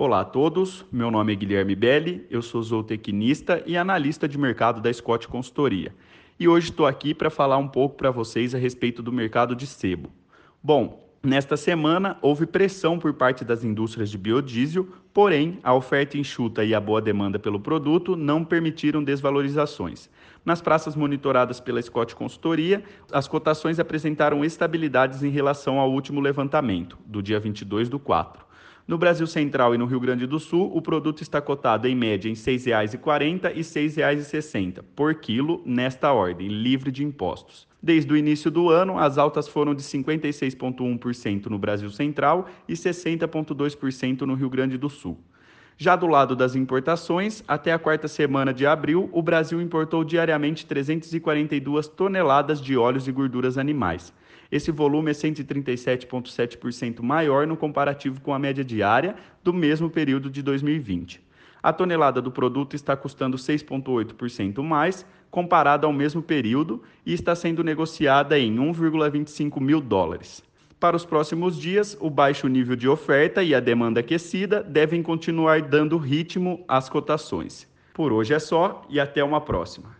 Olá a todos, meu nome é Guilherme Belli, eu sou zootecnista e analista de mercado da Scott Consultoria. E hoje estou aqui para falar um pouco para vocês a respeito do mercado de sebo. Bom, Nesta semana, houve pressão por parte das indústrias de biodiesel, porém, a oferta enxuta e a boa demanda pelo produto não permitiram desvalorizações. Nas praças monitoradas pela Scott Consultoria, as cotações apresentaram estabilidades em relação ao último levantamento, do dia 22 do 4. No Brasil Central e no Rio Grande do Sul, o produto está cotado em média em R$ 6,40 e R$ 6,60 por quilo, nesta ordem, livre de impostos. Desde o início do ano, as altas foram de 56,1% no Brasil Central e 60,2% no Rio Grande do Sul. Já do lado das importações, até a quarta semana de abril, o Brasil importou diariamente 342 toneladas de óleos e gorduras animais. Esse volume é 137,7% maior no comparativo com a média diária do mesmo período de 2020. A tonelada do produto está custando 6,8% mais, comparada ao mesmo período, e está sendo negociada em 1,25 mil dólares. Para os próximos dias, o baixo nível de oferta e a demanda aquecida devem continuar dando ritmo às cotações. Por hoje é só e até uma próxima.